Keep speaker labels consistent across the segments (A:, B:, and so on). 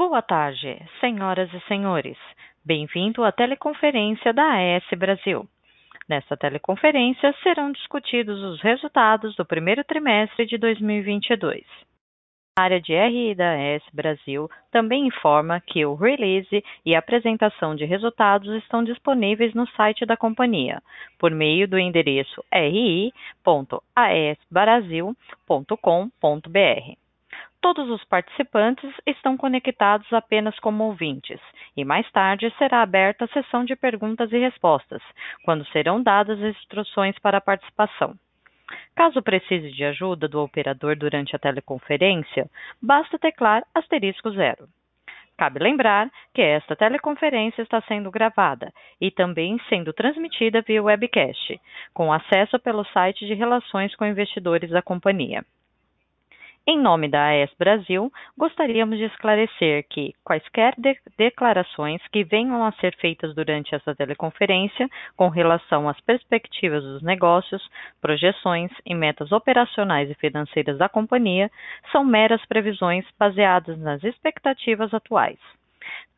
A: Boa tarde, senhoras e senhores. Bem-vindo à teleconferência da AES Brasil. Nesta teleconferência serão discutidos os resultados do primeiro trimestre de 2022. A área de RI da AES Brasil também informa que o release e a apresentação de resultados estão disponíveis no site da companhia, por meio do endereço ri.aesbrasil.com.br. Todos os participantes estão conectados apenas como ouvintes, e mais tarde será aberta a sessão de perguntas e respostas, quando serão dadas as instruções para a participação. Caso precise de ajuda do operador durante a teleconferência, basta teclar asterisco zero. Cabe lembrar que esta teleconferência está sendo gravada e também sendo transmitida via webcast, com acesso pelo site de Relações com Investidores da companhia. Em nome da AES Brasil, gostaríamos de esclarecer que quaisquer de declarações que venham a ser feitas durante essa teleconferência com relação às perspectivas dos negócios, projeções e metas operacionais e financeiras da companhia são meras previsões baseadas nas expectativas atuais.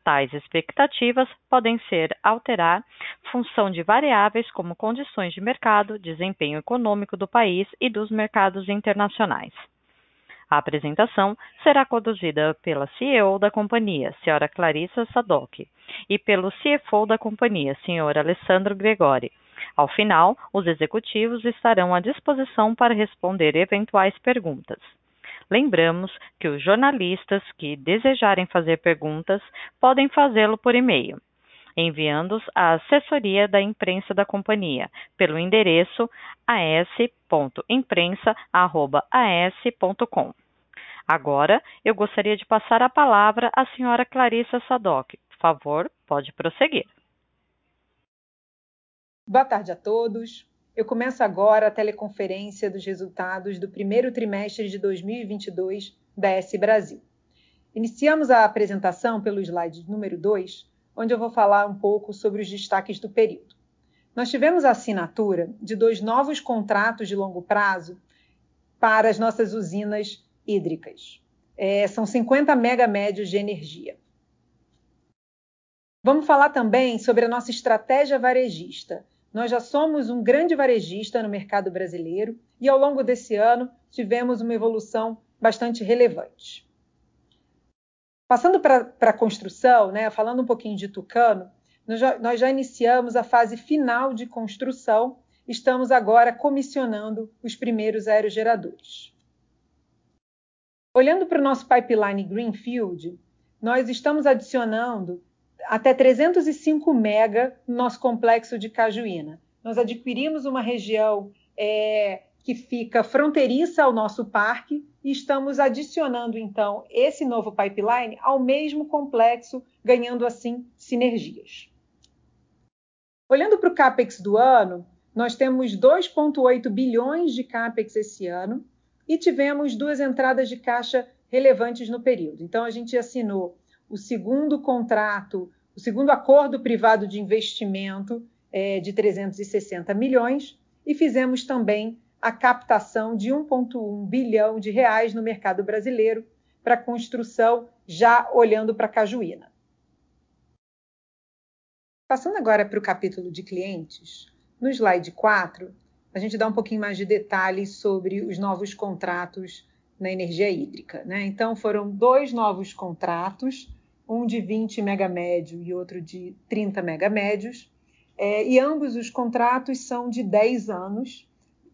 A: Tais expectativas podem ser alterar função de variáveis como condições de mercado, desempenho econômico do país e dos mercados internacionais. A apresentação será conduzida pela CEO da companhia, Sra. Clarissa Sadoc, e pelo CFO da companhia, Sr. Alessandro Gregori. Ao final, os executivos estarão à disposição para responder eventuais perguntas. Lembramos que os jornalistas que desejarem fazer perguntas podem fazê-lo por e-mail, enviando-os à assessoria da imprensa da companhia pelo endereço as.imprensa@as.com. Agora, eu gostaria de passar a palavra à senhora Clarissa Sadoc. Por favor, pode prosseguir.
B: Boa tarde a todos. Eu começo agora a teleconferência dos resultados do primeiro trimestre de 2022 da S Brasil. Iniciamos a apresentação pelo slide número 2, onde eu vou falar um pouco sobre os destaques do período. Nós tivemos a assinatura de dois novos contratos de longo prazo para as nossas usinas hídricas. É, são 50 megamédios de energia. Vamos falar também sobre a nossa estratégia varejista. Nós já somos um grande varejista no mercado brasileiro e ao longo desse ano tivemos uma evolução bastante relevante. Passando para a construção, né, falando um pouquinho de Tucano, nós já, nós já iniciamos a fase final de construção, estamos agora comissionando os primeiros aerogeradores. Olhando para o nosso pipeline Greenfield, nós estamos adicionando até 305 mega no nosso complexo de Cajuína. Nós adquirimos uma região é, que fica fronteiriça ao nosso parque e estamos adicionando então esse novo pipeline ao mesmo complexo, ganhando assim sinergias. Olhando para o CAPEX do ano, nós temos 2,8 bilhões de CAPEX esse ano, e tivemos duas entradas de caixa relevantes no período. Então, a gente assinou o segundo contrato, o segundo acordo privado de investimento é, de 360 milhões e fizemos também a captação de 1,1 bilhão de reais no mercado brasileiro para construção, já olhando para Cajuína. Passando agora para o capítulo de clientes, no slide 4, a gente dá um pouquinho mais de detalhes sobre os novos contratos na energia hídrica. Né? Então, foram dois novos contratos, um de 20 megamédio e outro de 30 megamédios, é, e ambos os contratos são de 10 anos,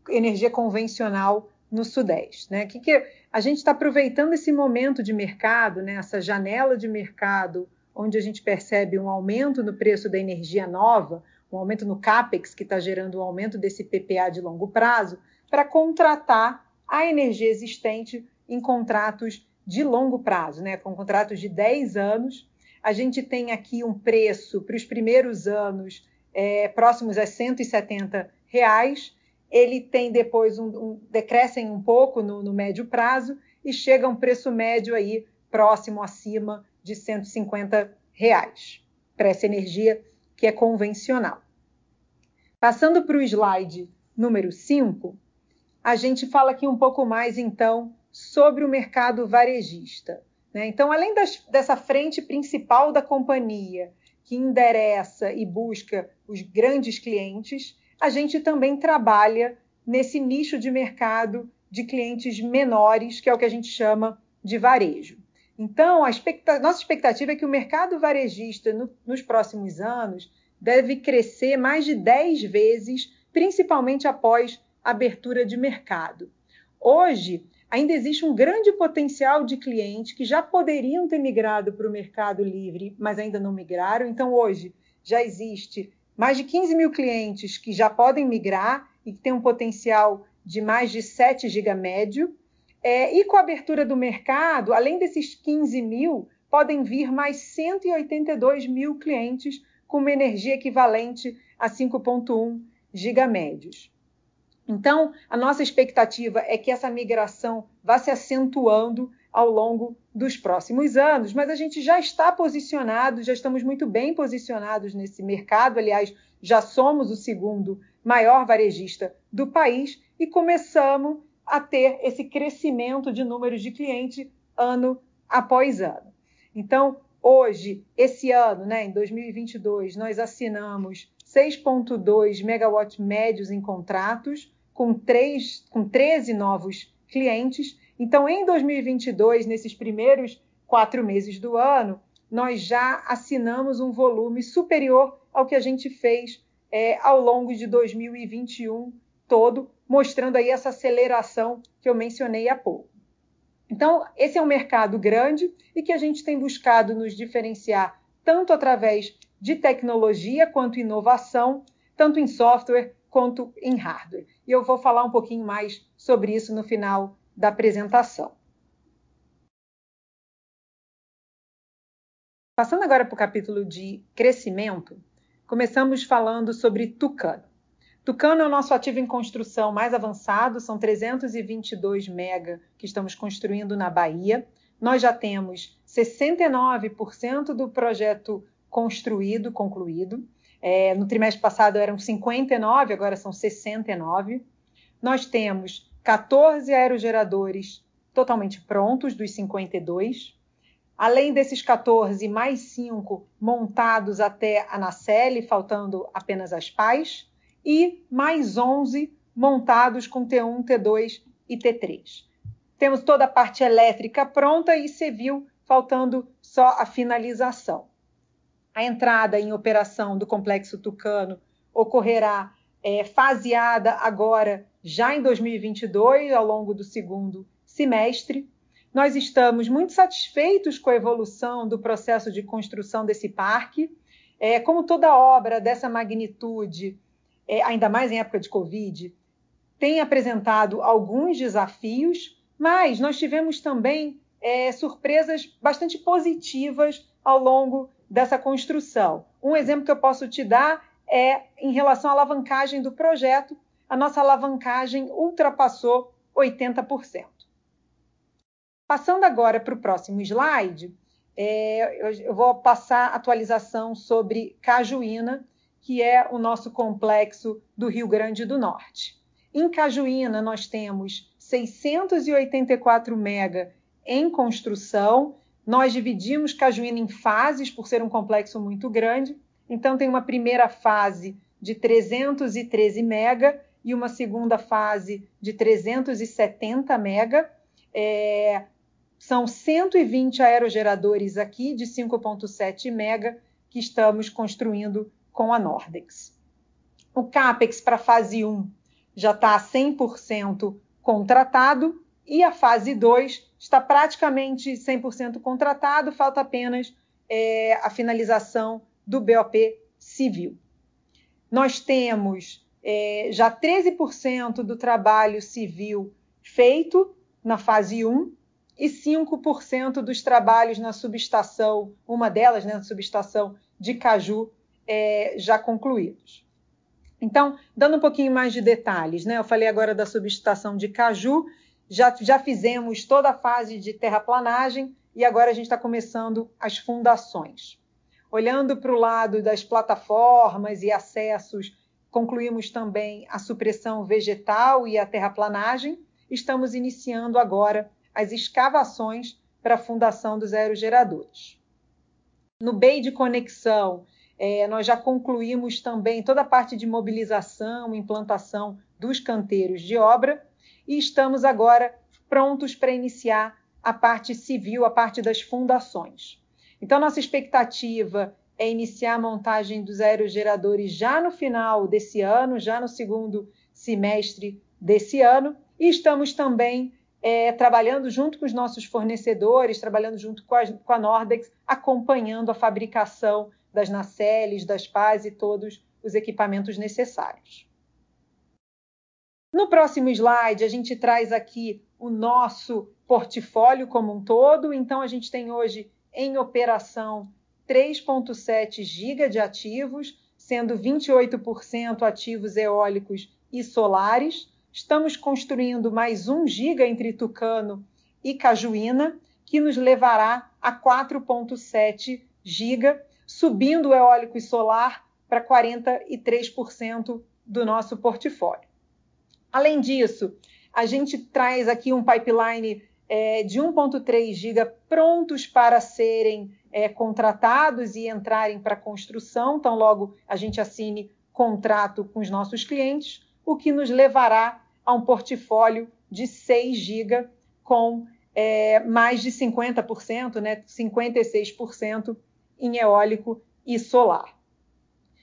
B: energia convencional no Sudeste. Né? Que, que a gente está aproveitando esse momento de mercado, né? essa janela de mercado, onde a gente percebe um aumento no preço da energia nova, um aumento no CAPEX, que está gerando um aumento desse PPA de longo prazo, para contratar a energia existente em contratos de longo prazo, né? com contratos de 10 anos. A gente tem aqui um preço para os primeiros anos é, próximos a 170 reais. Ele tem depois um, um decrescem um pouco no, no médio prazo e chega a um preço médio aí próximo acima de 150 reais para essa energia que é convencional. Passando para o slide número 5, a gente fala aqui um pouco mais, então, sobre o mercado varejista. Né? Então, além das, dessa frente principal da companhia, que endereça e busca os grandes clientes, a gente também trabalha nesse nicho de mercado de clientes menores, que é o que a gente chama de varejo. Então, a expectativa, nossa expectativa é que o mercado varejista no, nos próximos anos deve crescer mais de 10 vezes, principalmente após abertura de mercado. Hoje, ainda existe um grande potencial de clientes que já poderiam ter migrado para o mercado livre, mas ainda não migraram. Então, hoje, já existe mais de 15 mil clientes que já podem migrar e que têm um potencial de mais de 7 GB médio. É, e com a abertura do mercado, além desses 15 mil, podem vir mais 182 mil clientes com uma energia equivalente a 5,1 gigamédios. Então, a nossa expectativa é que essa migração vá se acentuando ao longo dos próximos anos, mas a gente já está posicionado, já estamos muito bem posicionados nesse mercado. Aliás, já somos o segundo maior varejista do país e começamos a ter esse crescimento de números de cliente ano após ano. Então, hoje, esse ano, né, em 2022, nós assinamos 6,2 megawatts médios em contratos, com, 3, com 13 novos clientes. Então, em 2022, nesses primeiros quatro meses do ano, nós já assinamos um volume superior ao que a gente fez é, ao longo de 2021 todo, mostrando aí essa aceleração que eu mencionei há pouco. Então, esse é um mercado grande e que a gente tem buscado nos diferenciar tanto através de tecnologia quanto inovação, tanto em software quanto em hardware. E eu vou falar um pouquinho mais sobre isso no final da apresentação. Passando agora para o capítulo de crescimento, começamos falando sobre Tucano. Tucano é o nosso ativo em construção mais avançado, são 322 mega que estamos construindo na Bahia. Nós já temos 69% do projeto construído, concluído. É, no trimestre passado eram 59, agora são 69. Nós temos 14 aerogeradores totalmente prontos, dos 52. Além desses 14, mais 5 montados até a nacelle, faltando apenas as pás, e mais 11 montados com T1, T2 e T3. Temos toda a parte elétrica pronta e civil, faltando só a finalização. A entrada em operação do complexo Tucano ocorrerá é, faseada agora, já em 2022, ao longo do segundo semestre. Nós estamos muito satisfeitos com a evolução do processo de construção desse parque. É, como toda obra dessa magnitude, é, ainda mais em época de Covid, tem apresentado alguns desafios, mas nós tivemos também é, surpresas bastante positivas ao longo dessa construção. Um exemplo que eu posso te dar é em relação à alavancagem do projeto. A nossa alavancagem ultrapassou 80%. Passando agora para o próximo slide, é, eu, vou passar atualização sobre Cajuína, que é o nosso complexo do Rio Grande do Norte. Em Cajuína, nós temos 684 mega em construção nós dividimos Cajuína em fases, por ser um complexo muito grande. Então, tem uma primeira fase de 313 mega e uma segunda fase de 370 mega. É, são 120 aerogeradores aqui de 5,7 mega que estamos construindo com a Nordex. O CAPEX para a fase 1 já está 100% contratado e a fase 2 está praticamente 100% contratado, falta apenas é, a finalização do BOP civil. Nós temos é, já 13% do trabalho civil feito na fase 1 e 5% dos trabalhos na subestação, uma delas, né, na subestação de Caju, é, já concluídos. Então, dando um pouquinho mais de detalhes, né? Eu falei agora da subestação de Caju, já, já fizemos toda a fase de terraplanagem e agora a gente está começando as fundações. Olhando para o lado das plataformas e acessos, concluímos também a supressão vegetal e a terraplanagem. Estamos iniciando agora as escavações para a fundação dos aerogeradores. No BEI de conexão, é, nós já concluímos também toda a parte de mobilização, implantação dos canteiros de obra e estamos agora prontos para iniciar a parte civil, a parte das fundações. Então, nossa expectativa é iniciar a montagem dos aerogeradores já no final desse ano, já no segundo semestre desse ano, e estamos também é, trabalhando junto com os nossos fornecedores, trabalhando junto com a, com a Nordex, acompanhando a fabricação das nacelles, das pás e todos os equipamentos necessários. No próximo slide, a gente traz aqui o nosso portfólio como um todo. Então, a gente tem hoje em operação 3,7 GB de ativos, sendo 28% ativos eólicos e solares. Estamos construindo mais 1 GB entre Tucano e Cajuína, que nos levará a 4,7 GB, subindo o eólico e solar para 43% do nosso portfólio. Além disso, a gente traz aqui um pipeline é, de 1,3 GB prontos para serem é, contratados e entrarem para construção, tão logo a gente assine contrato com os nossos clientes, o que nos levará a um portfólio de 6 GB com é, mais de 50%, né, 56% em eólico e solar.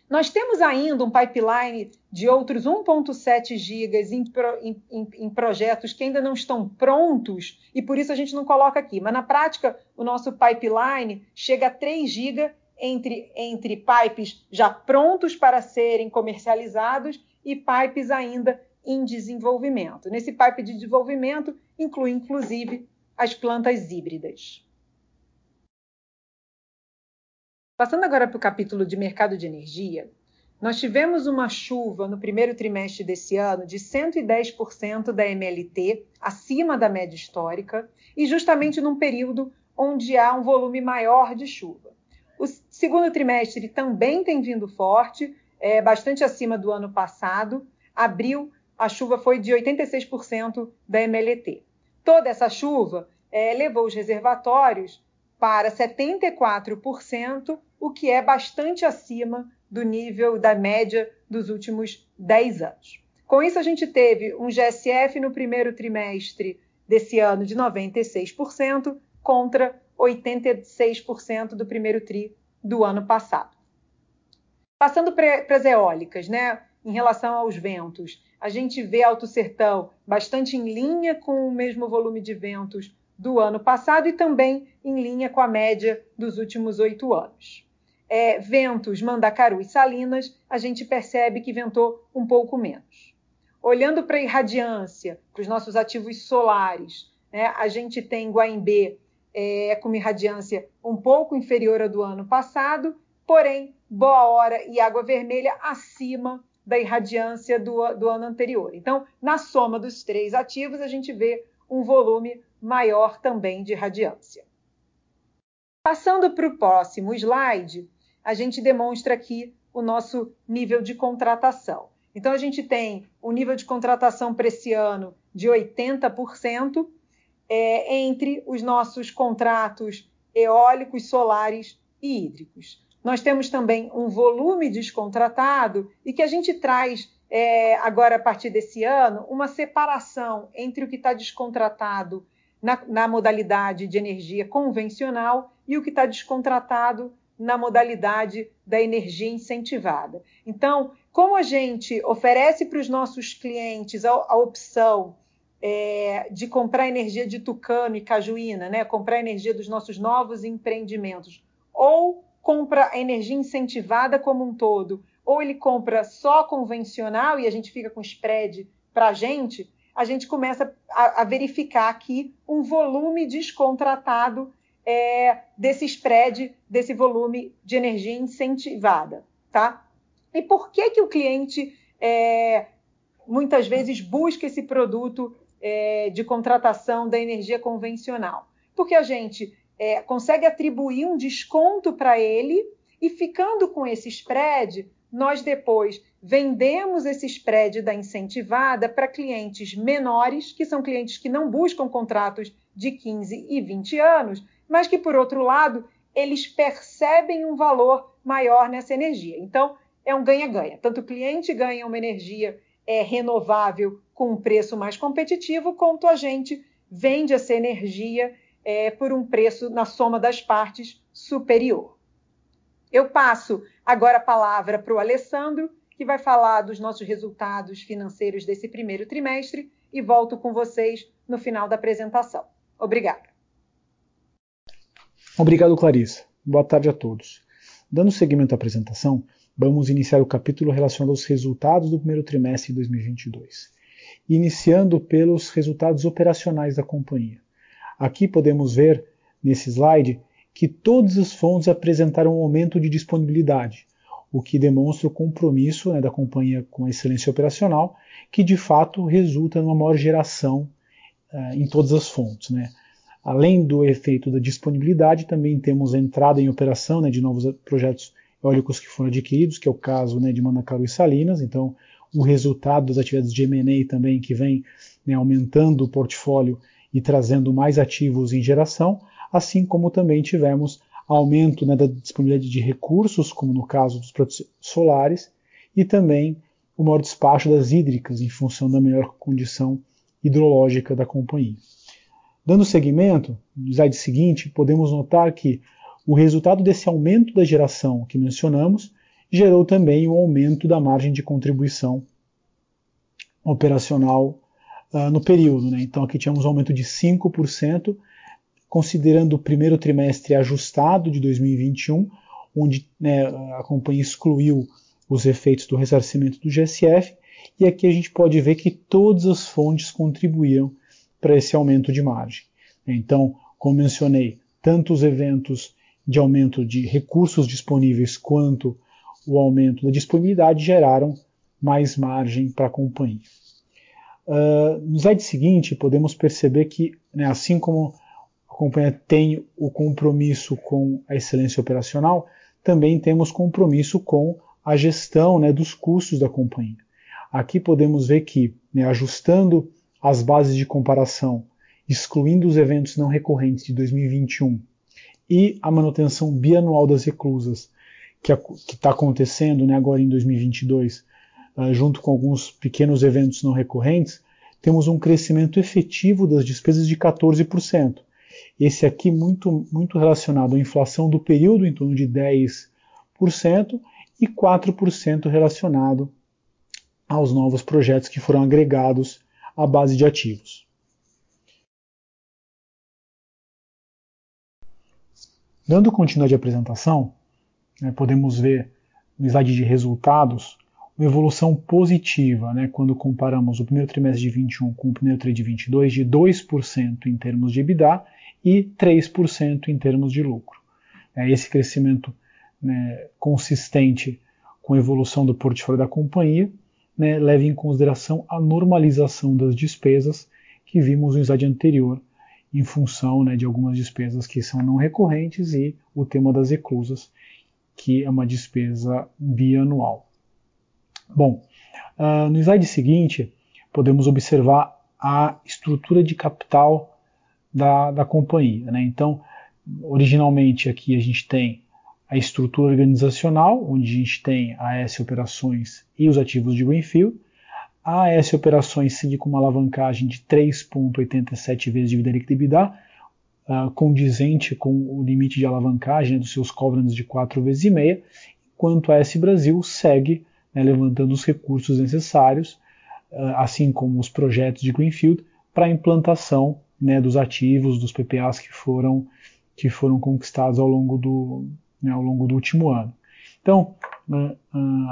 B: Nós temos ainda um pipeline de outros 1,7 gigas em, em, em, projetos que ainda não estão prontos e por isso a gente não coloca aqui. Mas na prática, o nosso pipeline chega a 3 gigas entre, entre pipes já prontos para serem comercializados e pipes ainda em desenvolvimento. Nesse pipe de desenvolvimento inclui inclusive as plantas híbridas. Passando agora para o capítulo de mercado de energia, nós tivemos uma chuva no primeiro trimestre desse ano de 110% da MLT, acima da média histórica, e justamente num período onde há um volume maior de chuva. O segundo trimestre também tem vindo forte, é, bastante acima do ano passado. Abril, a chuva foi de 86% da MLT. Toda essa chuva é, levou os reservatórios para 74%, o que é bastante acima do nível da média dos últimos 10 anos. Com isso, a gente teve um GSF no primeiro trimestre desse ano de 96% contra 86% do primeiro tri do ano passado. Passando para as eólicas, né? Em relação aos ventos, a gente vê Alto Sertão bastante em linha com o mesmo volume de ventos do ano passado e também em linha com a média dos últimos oito anos. É, ventos, Mandacaru e Salinas, a gente percebe que ventou um pouco menos. Olhando para a irradiância, para os nossos ativos solares, né, a gente tem Guaimbê é, com uma irradiância um pouco inferior à do ano passado, porém, Boa Hora e Água Vermelha acima da irradiância do, do ano anterior. Então, na soma dos três ativos, a gente vê um volume maior também de radiância. Passando para o próximo slide, a gente demonstra aqui o nosso nível de contratação. Então, a gente tem o nível de contratação para esse ano de 80% é, entre os nossos contratos eólicos, solares e hídricos. Nós temos também um volume descontratado e que a gente traz é, agora, a partir desse ano, uma separação entre o que está descontratado na, na modalidade de energia convencional e o que está descontratado na modalidade da energia incentivada. Então, como a gente oferece para os nossos clientes a, a opção é, de comprar energia de Tucano e Cajuína, né? comprar energia dos nossos novos empreendimentos, ou compra a energia incentivada como um todo, ou ele compra só convencional e a gente fica com spread para a gente, a gente começa a, a verificar aqui um volume descontratado é, desse spread, desse volume de energia incentivada, tá? E por que que o cliente é, muitas vezes busca esse produto é, de contratação da energia convencional? Porque a gente é, consegue atribuir um desconto para ele e ficando com esse spread, nós depois vendemos esse spread da incentivada para clientes menores, que são clientes que não buscam contratos de 15 e 20 anos, mas que, por outro lado, eles percebem um valor maior nessa energia. Então, é um ganha-ganha. Tanto o cliente ganha uma energia é, renovável com um preço mais competitivo, quanto a gente vende essa energia é, por um preço na soma das partes superior. Eu passo agora a palavra para o Alessandro, que vai falar dos nossos resultados financeiros desse primeiro trimestre e volto com vocês no final da apresentação. Obrigada.
C: Obrigado, Clarissa. Boa tarde a todos. Dando seguimento à apresentação, vamos iniciar o capítulo relacionado aos resultados do primeiro trimestre de 2022, iniciando pelos resultados operacionais da companhia. Aqui podemos ver, nesse slide, que todas as fontes apresentaram um aumento de disponibilidade, o que demonstra o compromisso né, da companhia com a excelência operacional, que de fato resulta numa maior geração uh, em todas as fontes. Né. Além do efeito da disponibilidade, também temos a entrada em operação né, de novos projetos eólicos que foram adquiridos, que é o caso né, de Mandacaru e Salinas. Então, o resultado das atividades de M&A também que vem né, aumentando o portfólio e trazendo mais ativos em geração, assim como também tivemos aumento né, da disponibilidade de recursos, como no caso dos produtos solares, e também o maior despacho das hídricas, em função da melhor condição hidrológica da companhia. Dando seguimento, no slide seguinte, podemos notar que o resultado desse aumento da geração que mencionamos gerou também o aumento da margem de contribuição operacional uh, no período. Né? Então aqui tínhamos um aumento de 5%, considerando o primeiro trimestre ajustado de 2021, onde né, a companhia excluiu os efeitos do ressarcimento do GSF, e aqui a gente pode ver que todas as fontes contribuíram para esse aumento de margem. Então, como mencionei, tanto os eventos de aumento de recursos disponíveis quanto o aumento da disponibilidade geraram mais margem para a companhia. Uh, no slide seguinte, podemos perceber que, né, assim como companhia tem o compromisso com a excelência operacional, também temos compromisso com a gestão né, dos custos da companhia. Aqui podemos ver que, né, ajustando as bases de comparação, excluindo os eventos não recorrentes de 2021 e a manutenção bianual das reclusas, que está acontecendo né, agora em 2022, uh, junto com alguns pequenos eventos não recorrentes, temos um crescimento efetivo das despesas de 14%. Esse aqui muito, muito relacionado à inflação do período, em torno de 10%, e 4% relacionado aos novos projetos que foram agregados à base de ativos. Dando continuidade à apresentação, né, podemos ver no slide de resultados uma evolução positiva, né, quando comparamos o primeiro trimestre de 21 com o primeiro trimestre de 22, de 2% em termos de EBITDA e 3% em termos de lucro. É esse crescimento né, consistente com a evolução do portfólio da companhia né, leva em consideração a normalização das despesas que vimos no slide anterior, em função né, de algumas despesas que são não recorrentes e o tema das reclusas, que é uma despesa bianual. Bom, uh, no slide seguinte, podemos observar a estrutura de capital da, da companhia. Né? Então, originalmente aqui a gente tem a estrutura organizacional, onde a gente tem a AS Operações e os ativos de Greenfield. A AS Operações segue com uma alavancagem de 3,87 vezes dívida líquida EBITDA, uh, condizente com o limite de alavancagem né, dos seus covenants de 4 vezes e meia, enquanto a AS Brasil segue né, levantando os recursos necessários, uh, assim como os projetos de Greenfield, para a implantação né, dos ativos, dos PPAs que foram, que foram conquistados ao longo do, né, ao longo do último ano. Então, né,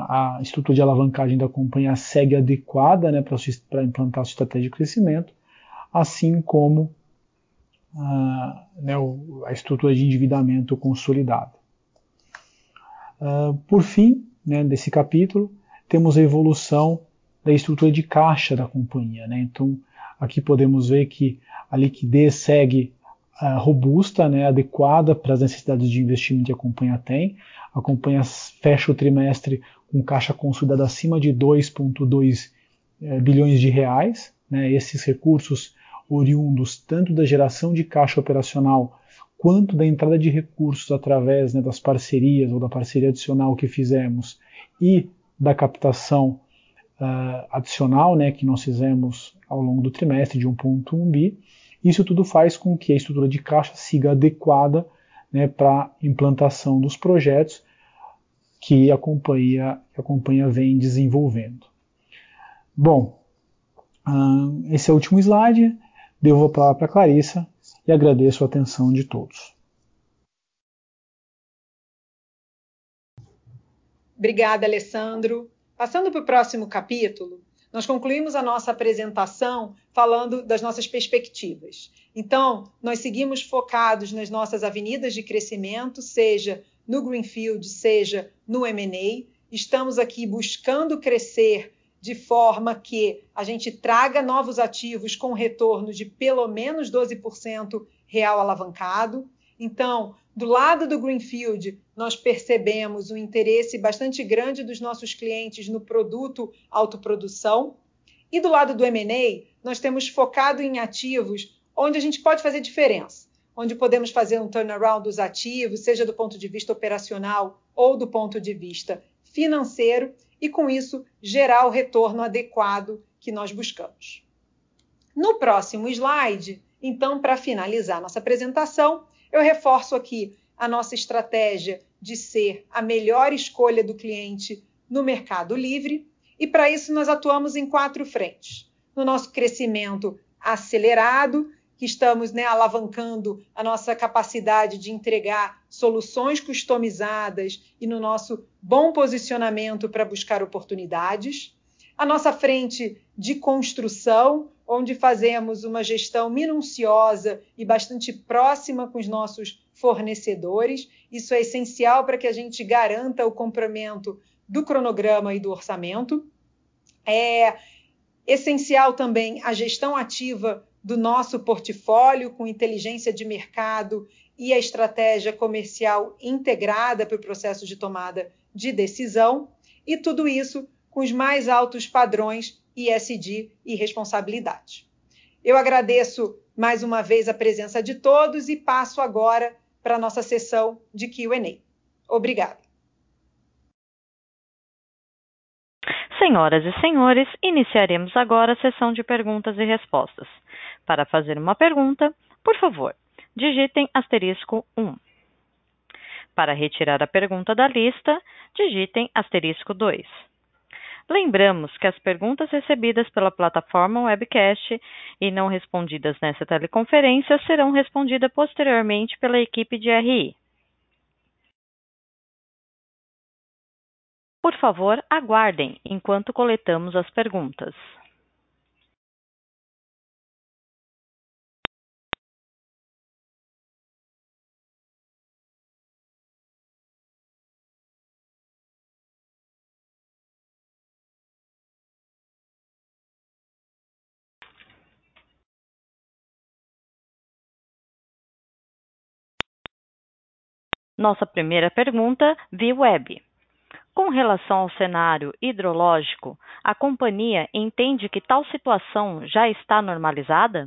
C: a estrutura de alavancagem da companhia segue adequada né, para implantar sua estratégia de crescimento, assim como a, né, a estrutura de endividamento consolidada. Uh, por fim, né, desse capítulo, temos a evolução da estrutura de caixa da companhia. Né? Então, aqui podemos ver que a liquidez segue uh, robusta, né, adequada para as necessidades de investimento que a companhia tem. A companhia fecha o trimestre com caixa consolidada acima de 2,2 eh, bilhões de reais. Né, esses recursos oriundos tanto da geração de caixa operacional quanto da entrada de recursos através né, das parcerias ou da parceria adicional que fizemos e da captação uh, adicional né, que nós fizemos ao longo do trimestre de 1.1 bi. Isso tudo faz com que a estrutura de caixa siga adequada né, para implantação dos projetos que a companhia, que a companhia vem desenvolvendo. Bom, uh, esse é o último slide. Devo a palavra para a Clarissa e agradeço a atenção de todos.
B: Obrigada, Alessandro. Passando para o próximo capítulo, nós concluímos a nossa apresentação falando das nossas perspectivas. Então, nós seguimos focados nas nossas avenidas de crescimento, seja no Greenfield, seja no M&A. Estamos aqui buscando crescer de forma que a gente traga novos ativos com retorno de pelo menos 12% real alavancado. Então, do lado do Greenfield, nós percebemos um interesse bastante grande dos nossos clientes no produto autoprodução. E do lado do M&A, nós temos focado em ativos onde a gente pode fazer diferença, onde podemos fazer um turnaround dos ativos, seja do ponto de vista operacional ou do ponto de vista financeiro, e com isso gerar o retorno adequado que nós buscamos. No próximo slide, então, para finalizar nossa apresentação, eu reforço aqui a nossa estratégia de ser a melhor escolha do cliente no mercado livre, e para isso nós atuamos em quatro frentes. No nosso crescimento acelerado, que estamos né, alavancando a nossa capacidade de entregar soluções customizadas e no nosso bom posicionamento para buscar oportunidades. A nossa frente de construção, onde fazemos uma gestão minuciosa e bastante próxima com os nossos fornecedores. Isso é essencial para que a gente garanta o comprimento do cronograma e do orçamento. É essencial também a gestão ativa do nosso portfólio com inteligência de mercado e a estratégia comercial integrada para o processo de tomada de decisão, e tudo isso com os mais altos padrões ISD e responsabilidade. Eu agradeço mais uma vez a presença de todos e passo agora para a nossa sessão de QA. Obrigada.
A: Senhoras e senhores, iniciaremos agora a sessão de perguntas e respostas. Para fazer uma pergunta, por favor, digitem asterisco 1. Para retirar a pergunta da lista, digitem asterisco 2. Lembramos que as perguntas recebidas pela plataforma webcast e não respondidas nessa teleconferência serão respondidas posteriormente pela equipe de RI. Por favor, aguardem enquanto coletamos as perguntas. Nossa primeira pergunta via web. Com relação ao cenário hidrológico, a companhia entende que tal situação já está normalizada?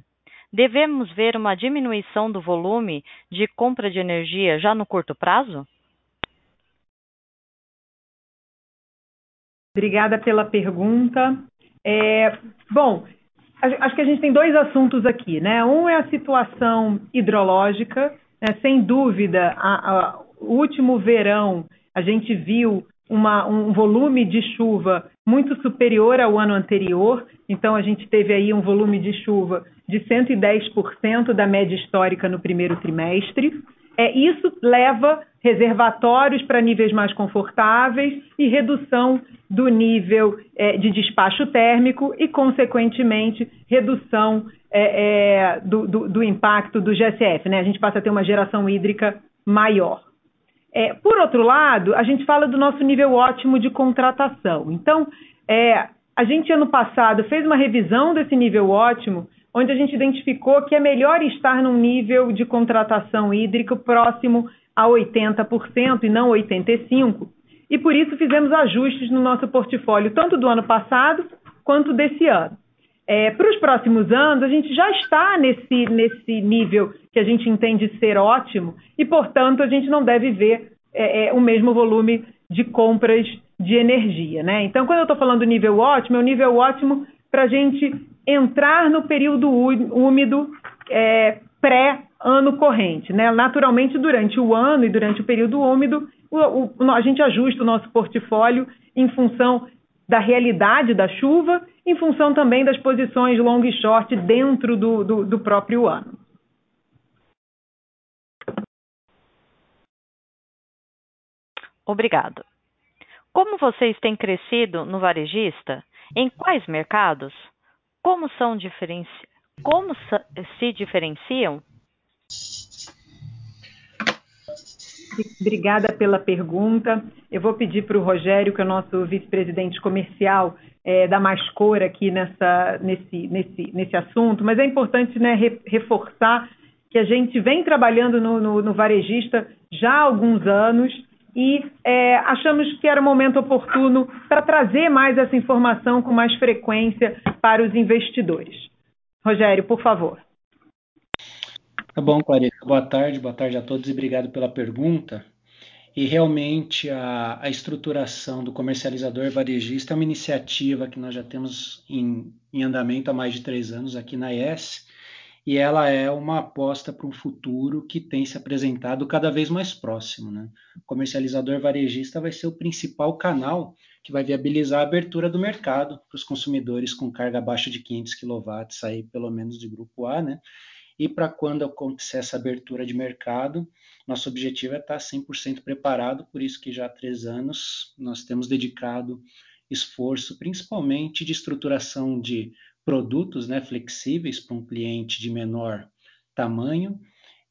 A: Devemos ver uma diminuição do volume de compra de energia já no curto prazo?
B: Obrigada pela pergunta. É, bom, acho que a gente tem dois assuntos aqui, né? Um é a situação hidrológica, né? sem dúvida, a, a, último verão a gente viu uma, um volume de chuva muito superior ao ano anterior, então a gente teve aí um volume de chuva de 110% da média histórica no primeiro trimestre. É, isso leva reservatórios para níveis mais confortáveis e redução do nível é, de despacho térmico e, consequentemente, redução é, é do, do, do, impacto do GSF. Né? A gente passa a ter uma geração hídrica maior. É, por outro lado, a gente fala do nosso nível ótimo de contratação. Então, é, a gente, ano passado, fez uma revisão desse nível ótimo, onde a gente identificou que é melhor estar num nível de contratação hídrica próximo a 80% e não 85%, e por isso fizemos ajustes no nosso portfólio, tanto do ano passado quanto desse ano. É, Para os próximos anos, a gente já está nesse, nesse nível que a gente entende ser ótimo e, portanto, a gente não deve ver é, é, o mesmo volume de compras de energia. Né? Então, quando eu estou falando nível ótimo, é o nível ótimo para a gente entrar no período úmido é, pré-ano corrente. Né? Naturalmente, durante o ano e durante o período úmido, o, o, a gente ajusta o nosso portfólio em função da realidade da chuva, em função também das posições long e short dentro do, do, do próprio ano.
A: Obrigado. Como vocês têm crescido no varejista? Em quais mercados? Como, são diferenci... Como se diferenciam?
B: Obrigada pela pergunta. Eu vou pedir para o Rogério, que é o nosso vice-presidente comercial, é, dar mais cor aqui nessa, nesse, nesse, nesse assunto, mas é importante né, reforçar que a gente vem trabalhando no, no, no varejista já há alguns anos e é, achamos que era o momento oportuno para trazer mais essa informação com mais frequência para os investidores. Rogério, por favor.
D: Tá bom, Clarissa. Boa tarde, boa tarde a todos e obrigado pela pergunta. E realmente a, a estruturação do comercializador varejista é uma iniciativa que nós já temos em, em andamento há mais de três anos aqui na IES, e ela é uma aposta para um futuro que tem se apresentado cada vez mais próximo. Né? O comercializador varejista vai ser o principal canal que vai viabilizar a abertura do mercado para os consumidores com carga abaixo de 500 kW, aí pelo menos de grupo A, né? E para quando acontecer essa abertura de mercado, nosso objetivo é estar 100% preparado, por isso que já há três anos nós temos dedicado esforço, principalmente de estruturação de produtos né, flexíveis para um cliente de menor tamanho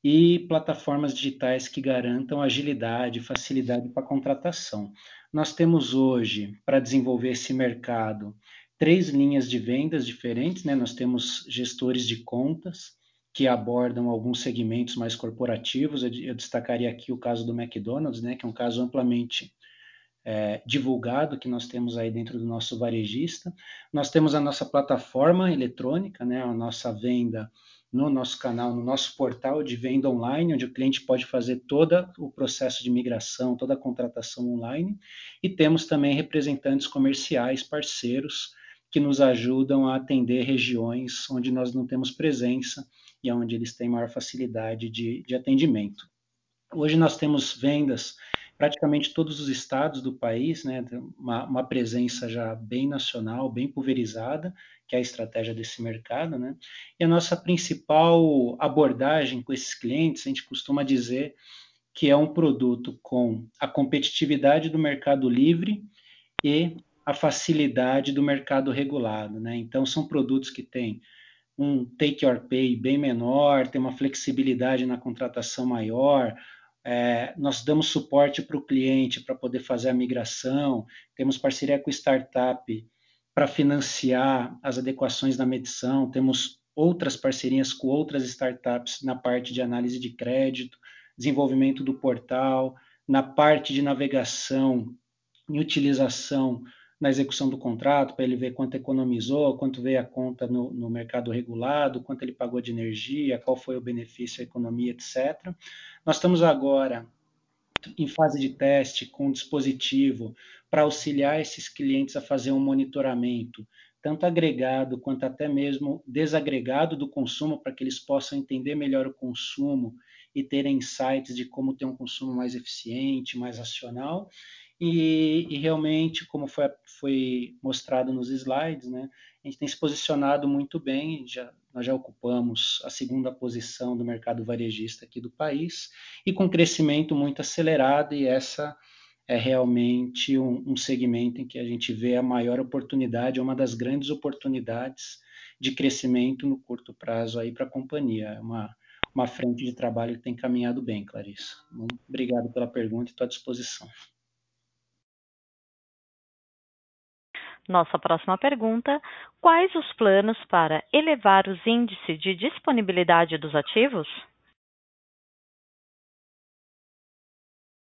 D: e plataformas digitais que garantam agilidade facilidade para contratação. Nós temos hoje, para desenvolver esse mercado, três linhas de vendas diferentes, né? Nós temos gestores de contas, que abordam alguns segmentos mais corporativos. Eu, destacaria aqui o caso do McDonald's, né, que é um caso amplamente é, divulgado que nós temos aí dentro do nosso varejista. Nós temos a nossa plataforma eletrônica, né, a nossa venda no nosso canal, no nosso portal de venda online, onde o cliente pode fazer todo o processo de migração, toda a contratação online. E temos também representantes comerciais, parceiros, que nos ajudam a atender regiões onde nós não temos presença e onde eles têm maior facilidade de, de atendimento. Hoje nós temos vendas praticamente todos os estados do país, né, uma, uma, presença já bem nacional, bem pulverizada, que é a estratégia desse mercado, né? E a nossa principal abordagem com esses clientes, a gente costuma dizer que é um produto com a competitividade do mercado livre e a facilidade do mercado regulado, né? Então são produtos que têm um take or pay bem menor, tem uma flexibilidade na contratação maior. É, nós damos suporte para o cliente para poder fazer a migração, temos parceria com startup para financiar as adequações na medição, temos outras parcerias com outras startups na parte de análise de crédito, desenvolvimento do portal, na parte de navegação e utilização na execução do contrato, para ele ver quanto economizou, quanto veio a conta no, no, mercado regulado, quanto ele pagou de energia, qual foi o benefício, a economia, etc. Nós estamos agora em fase de teste com um dispositivo para auxiliar esses clientes a fazer um monitoramento, tanto agregado quanto até mesmo desagregado do consumo, para que eles possam entender melhor o consumo e terem insights de como ter um consumo mais eficiente, mais racional e, e realmente, como foi, foi, mostrado nos slides, né, a gente tem se posicionado muito bem, já, nós já ocupamos a segunda posição do mercado varejista aqui do país, e com crescimento muito acelerado, e essa é realmente um, um segmento em que a gente vê a maior oportunidade, uma das grandes oportunidades de crescimento no curto prazo aí para a companhia. É uma, uma frente de trabalho que tem caminhado bem, Clarissa. Muito obrigado pela pergunta e estou à disposição.
A: Nossa próxima pergunta: quais os planos para elevar os índices de disponibilidade dos ativos?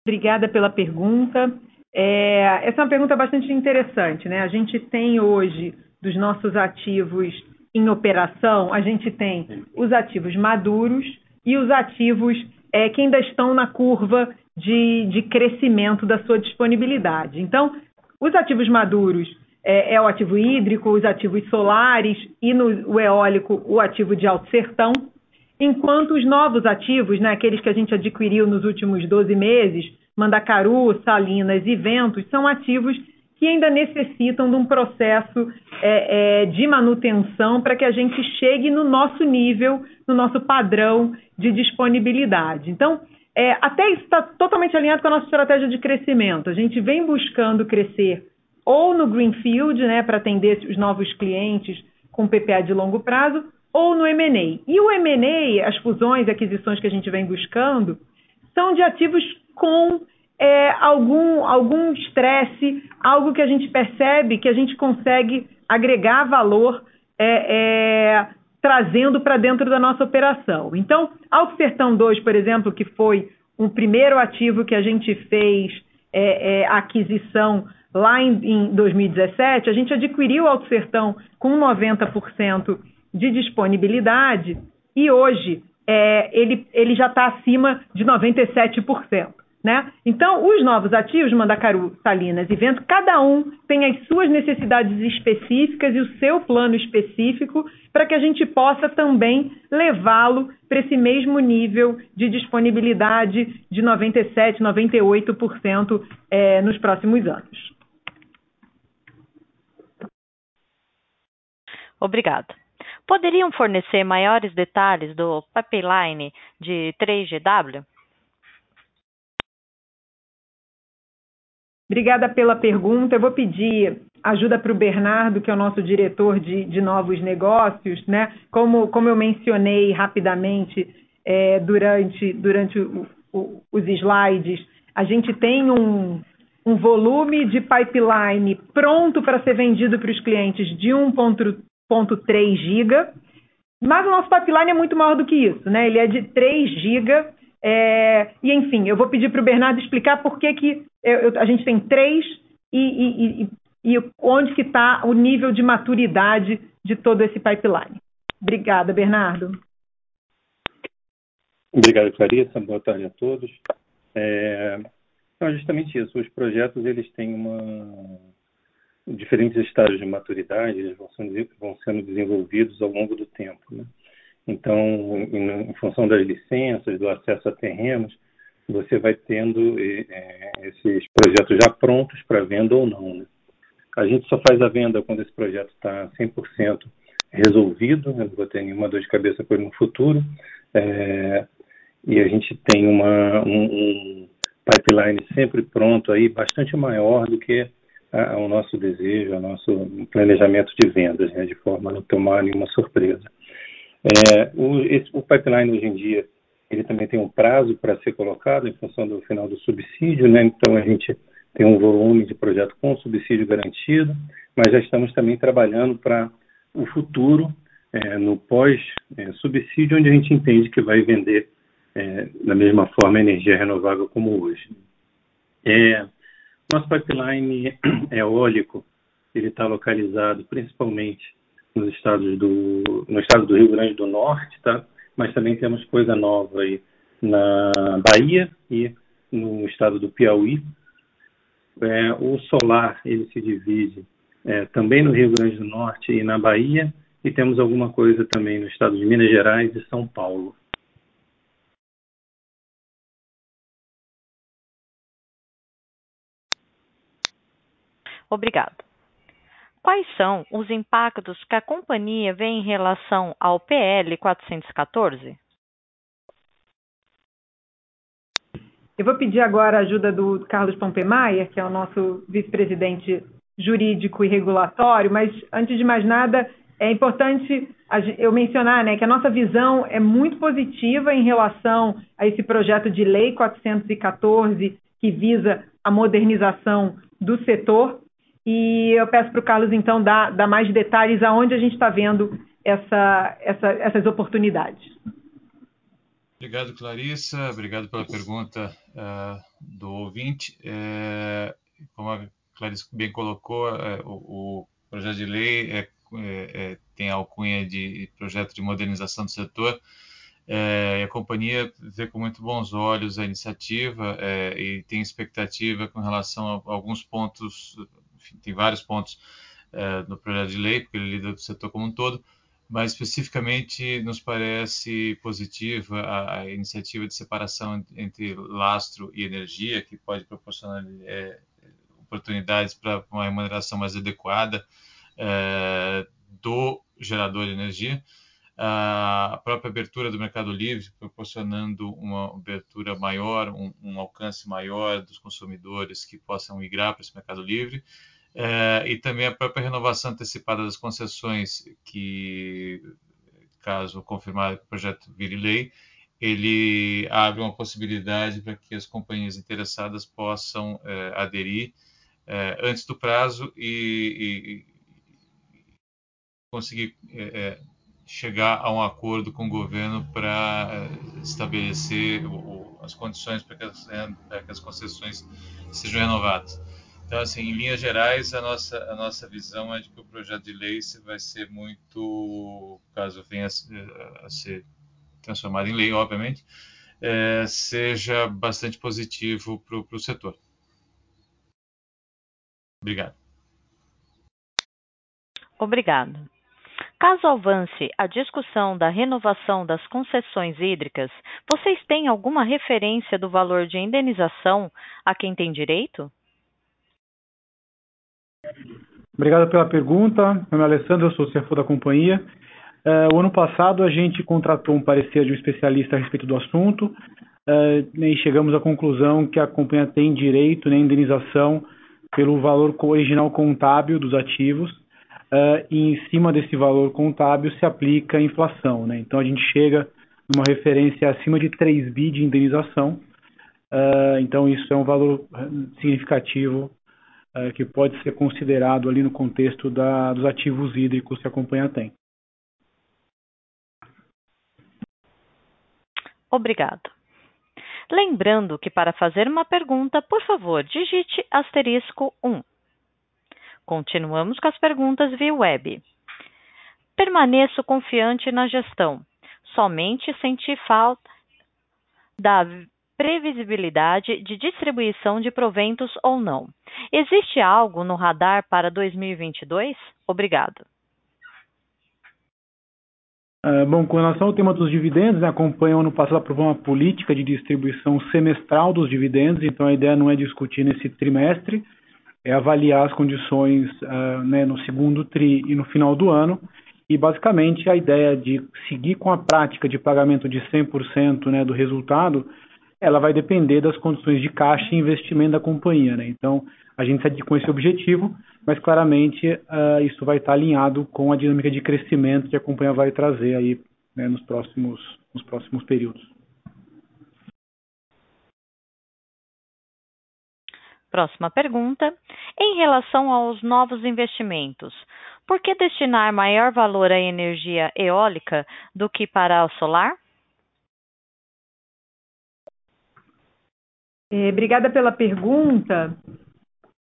B: Obrigada pela pergunta. É, essa é uma pergunta bastante interessante. Né? A gente tem hoje, dos nossos ativos, em operação, a gente tem os ativos maduros e os ativos é, que ainda estão na curva de, de crescimento da sua disponibilidade. Então, os ativos maduros é, é, o ativo hídrico, os ativos solares e no o eólico o ativo de alto sertão, enquanto os novos ativos, né, aqueles que a gente adquiriu nos últimos 12 meses, Mandacaru, Salinas e Ventos, são ativos que ainda necessitam de um processo é, é, de manutenção para que a gente chegue no nosso nível, no nosso padrão de disponibilidade. Então, é, até isso está totalmente alinhado com a nossa estratégia de crescimento. A gente vem buscando crescer ou no Greenfield, né, para atender os novos clientes com PPA de longo prazo, ou no M&A. E o M&A, as fusões e aquisições que a gente vem buscando, são de ativos com é, algum algum estresse, algo que a gente percebe que a gente consegue agregar valor é, é, trazendo para dentro da nossa operação. Então, Alto Sertão 2, por exemplo, que foi um primeiro ativo que a gente fez é, é, aquisição lá em, em 2017, a gente adquiriu o Alto Sertão com 90% de disponibilidade e hoje é, ele, ele já está acima de 97%. Né? Então, os novos ativos, Mandacaru, Salinas e Vento, cada um tem as suas necessidades específicas e o seu plano específico para que a gente possa também levá-lo para esse mesmo nível de disponibilidade de 97%, 98% é, nos próximos anos.
A: Obrigada. Poderiam fornecer maiores detalhes do pipeline de 3GW?
B: Obrigada pela pergunta. Eu vou pedir ajuda para o Bernardo, que é o nosso diretor de, de novos negócios, né? Como, como eu mencionei rapidamente é, durante, durante o, o, os slides, a gente tem um, um volume de pipeline pronto para ser vendido para os clientes de 1.3 giga, mas o nosso pipeline é muito maior do que isso, né? Ele é de 3 giga é, e, enfim, eu vou pedir para o Bernardo explicar por que, que eu, eu, a gente tem três e, e, e, e onde que está o nível de maturidade de todo esse pipeline. Obrigada, Bernardo.
E: Obrigado, Clarissa. Boa tarde a todos. É, então, justamente isso. Os projetos eles têm uma diferentes estágios de maturidade, eles vão sendo, vão sendo desenvolvidos ao longo do tempo. Né? Então, em, em, função das licenças, do acesso a terrenos, você vai tendo é, esses projetos já prontos para venda ou não. Né? A gente só faz a venda quando esse projeto está 100% resolvido, né? não vou ter nenhuma dor de cabeça por no futuro, é, e a gente tem uma, um, um, pipeline sempre pronto aí, bastante maior do que a, o nosso desejo, o nosso planejamento de vendas, né? de forma a não tomar nenhuma surpresa. É, o, esse, o pipeline hoje em dia ele também tem um prazo para ser colocado em função do final do subsídio, né? Então a gente tem um volume de projeto com subsídio garantido, mas já estamos também trabalhando para o futuro, é, no pós-subsídio, onde a gente entende que vai vender é, da mesma forma energia renovável como hoje. É, nosso pipeline eólico ele está localizado principalmente nos estados do, no estado do Rio Grande do Norte, tá? mas também temos coisa nova aí na Bahia e no estado do Piauí. É, o solar ele se divide é, também no Rio Grande do Norte e na Bahia, e temos alguma coisa também no estado de Minas Gerais e São Paulo.
A: Obrigado quais são os impactos que a companhia vê em relação ao PL 414?
B: Eu vou pedir agora a ajuda do Carlos Pompemeyer, que é o nosso vice-presidente jurídico e regulatório, mas antes de mais nada, é importante eu mencionar né, que a nossa visão é muito positiva em relação a esse projeto de lei 414, que visa a modernização do setor. E eu peço para o Carlos, então, dar, dar, mais detalhes aonde a gente está vendo essa, essa, essas oportunidades.
F: Obrigado, Clarissa. Obrigado pela pergunta uh, do ouvinte. É, como a Clarissa bem colocou, é, o, o, projeto de lei é é, tem a alcunha de projeto de modernização do setor. É, a companhia vê com muito bons olhos a iniciativa é, e tem expectativa com relação a, alguns pontos, enfim, tem vários pontos é, no projeto de lei, porque ele lida do setor como um todo, mas especificamente nos parece positiva a, a iniciativa de separação entre lastro e energia, que pode proporcionar é, oportunidades para uma remuneração mais adequada é, do gerador de energia. A própria abertura do Mercado Livre, proporcionando uma abertura maior, um, um alcance maior dos consumidores que possam migrar para esse Mercado Livre. É, e também a própria renovação antecipada das concessões, que, caso confirmado que o projeto vire lei, ele abre uma possibilidade para que as companhias interessadas possam é, aderir é, antes do prazo e, e conseguir é, é, chegar a um acordo com o governo para é, estabelecer o, as condições para que, para que as concessões sejam renovadas. Então, assim, em linhas gerais, a nossa, a nossa visão é de que o projeto de lei vai ser muito, caso venha a, ser transformado em lei, obviamente, é, seja bastante positivo para o setor. Obrigado.
A: Obrigado. Caso avance a discussão da renovação das concessões hídricas, vocês têm alguma referência do valor de indenização a quem tem direito?
C: Obrigado pela pergunta. Meu nome é Alessandro, eu sou o CFO da companhia. Uh, o ano passado a gente contratou um parecer de um especialista a respeito do assunto e chegamos à conclusão que a companhia tem direito à indenização pelo valor original contábil dos ativos uh, e em cima desse valor contábil se aplica a inflação. Né? Então a gente chega numa referência acima de 3 bi de indenização. então isso é um valor significativo é, que pode ser considerado ali no contexto da, dos ativos hídricos que a companhia tem.
A: Obrigado. Lembrando que para fazer uma pergunta, por favor, digite asterisco 1. Continuamos com as perguntas via web. Permaneço confiante na gestão. Somente senti falta da previsibilidade de distribuição de proventos ou não. Existe algo no radar para 2022? Obrigado.
C: Uh, bom, com relação ao tema dos dividendos, né, a companhia ano passado aprovou uma política de distribuição semestral dos dividendos, então a ideia não é discutir nesse trimestre, é avaliar as condições uh, né, no segundo TRI e no final do ano, e basicamente a ideia de seguir com a prática de pagamento de 100% né, do resultado ela vai depender das condições de caixa e investimento da companhia. Né? Então, a gente segue com esse objetivo, mas claramente uh, isso vai estar alinhado com a dinâmica de crescimento que a companhia vai trazer aí né, nos, próximos, nos próximos períodos.
A: Próxima pergunta. Em relação aos novos investimentos, por que destinar maior valor à energia eólica do que para o solar?
B: É, obrigada pela pergunta.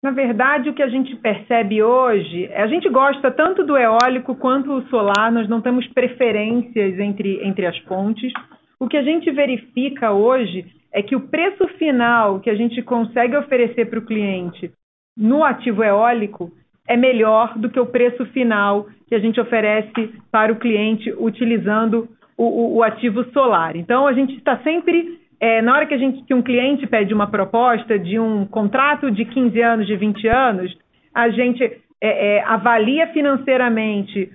B: Na verdade, o que a gente percebe hoje, a gente gosta tanto do eólico quanto do solar, nós não temos preferências entre, entre as fontes. O que a gente verifica hoje é que o preço final que a gente consegue oferecer para o cliente no ativo eólico é melhor do que o preço final que a gente oferece para o cliente utilizando o, o, o ativo solar. Então, a gente está sempre é, na hora que, a gente, que um cliente pede uma proposta de um contrato de 15 anos, de 20 anos, a gente é, é, avalia financeiramente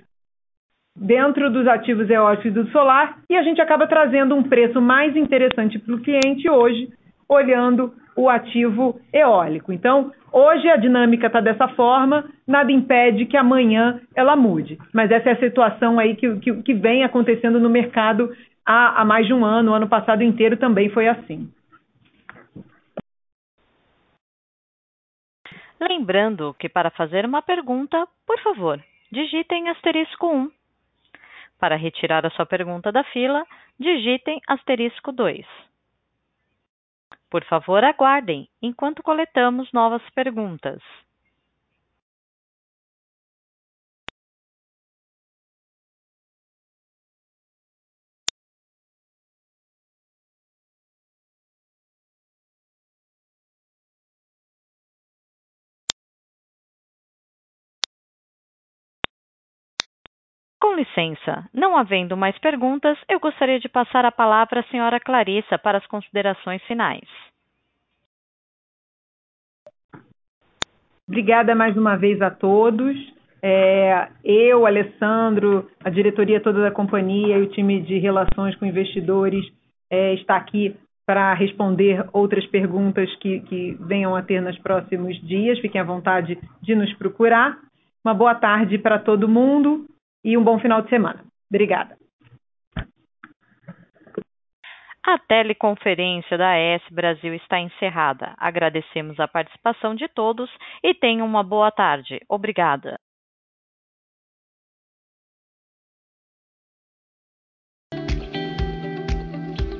B: dentro dos ativos eólicos do solar e a gente acaba trazendo um preço mais interessante para o cliente hoje, olhando o ativo eólico. Então, hoje a dinâmica está dessa forma, nada impede que amanhã ela mude. Mas essa é a situação aí que, que, que vem acontecendo no mercado há, há mais de um ano, o ano passado inteiro também foi assim.
A: Lembrando que para fazer uma pergunta, por favor, digitem asterisco 1. Para retirar a sua pergunta da fila, digitem asterisco 2. Por favor, aguardem enquanto coletamos novas perguntas. Licença, não havendo mais perguntas, eu gostaria de passar a palavra à senhora Clarissa para as considerações finais.
B: Obrigada mais uma vez a todos. É, eu, Alessandro, a diretoria toda da companhia e o time de relações com investidores é, está aqui para responder outras perguntas que, que venham a ter nos próximos dias. Fiquem à vontade de nos procurar. Uma boa tarde para todo mundo e um bom final de semana. Obrigada.
A: A teleconferência da AES Brasil está encerrada. Agradecemos a participação de todos e tenham uma boa tarde. Obrigada.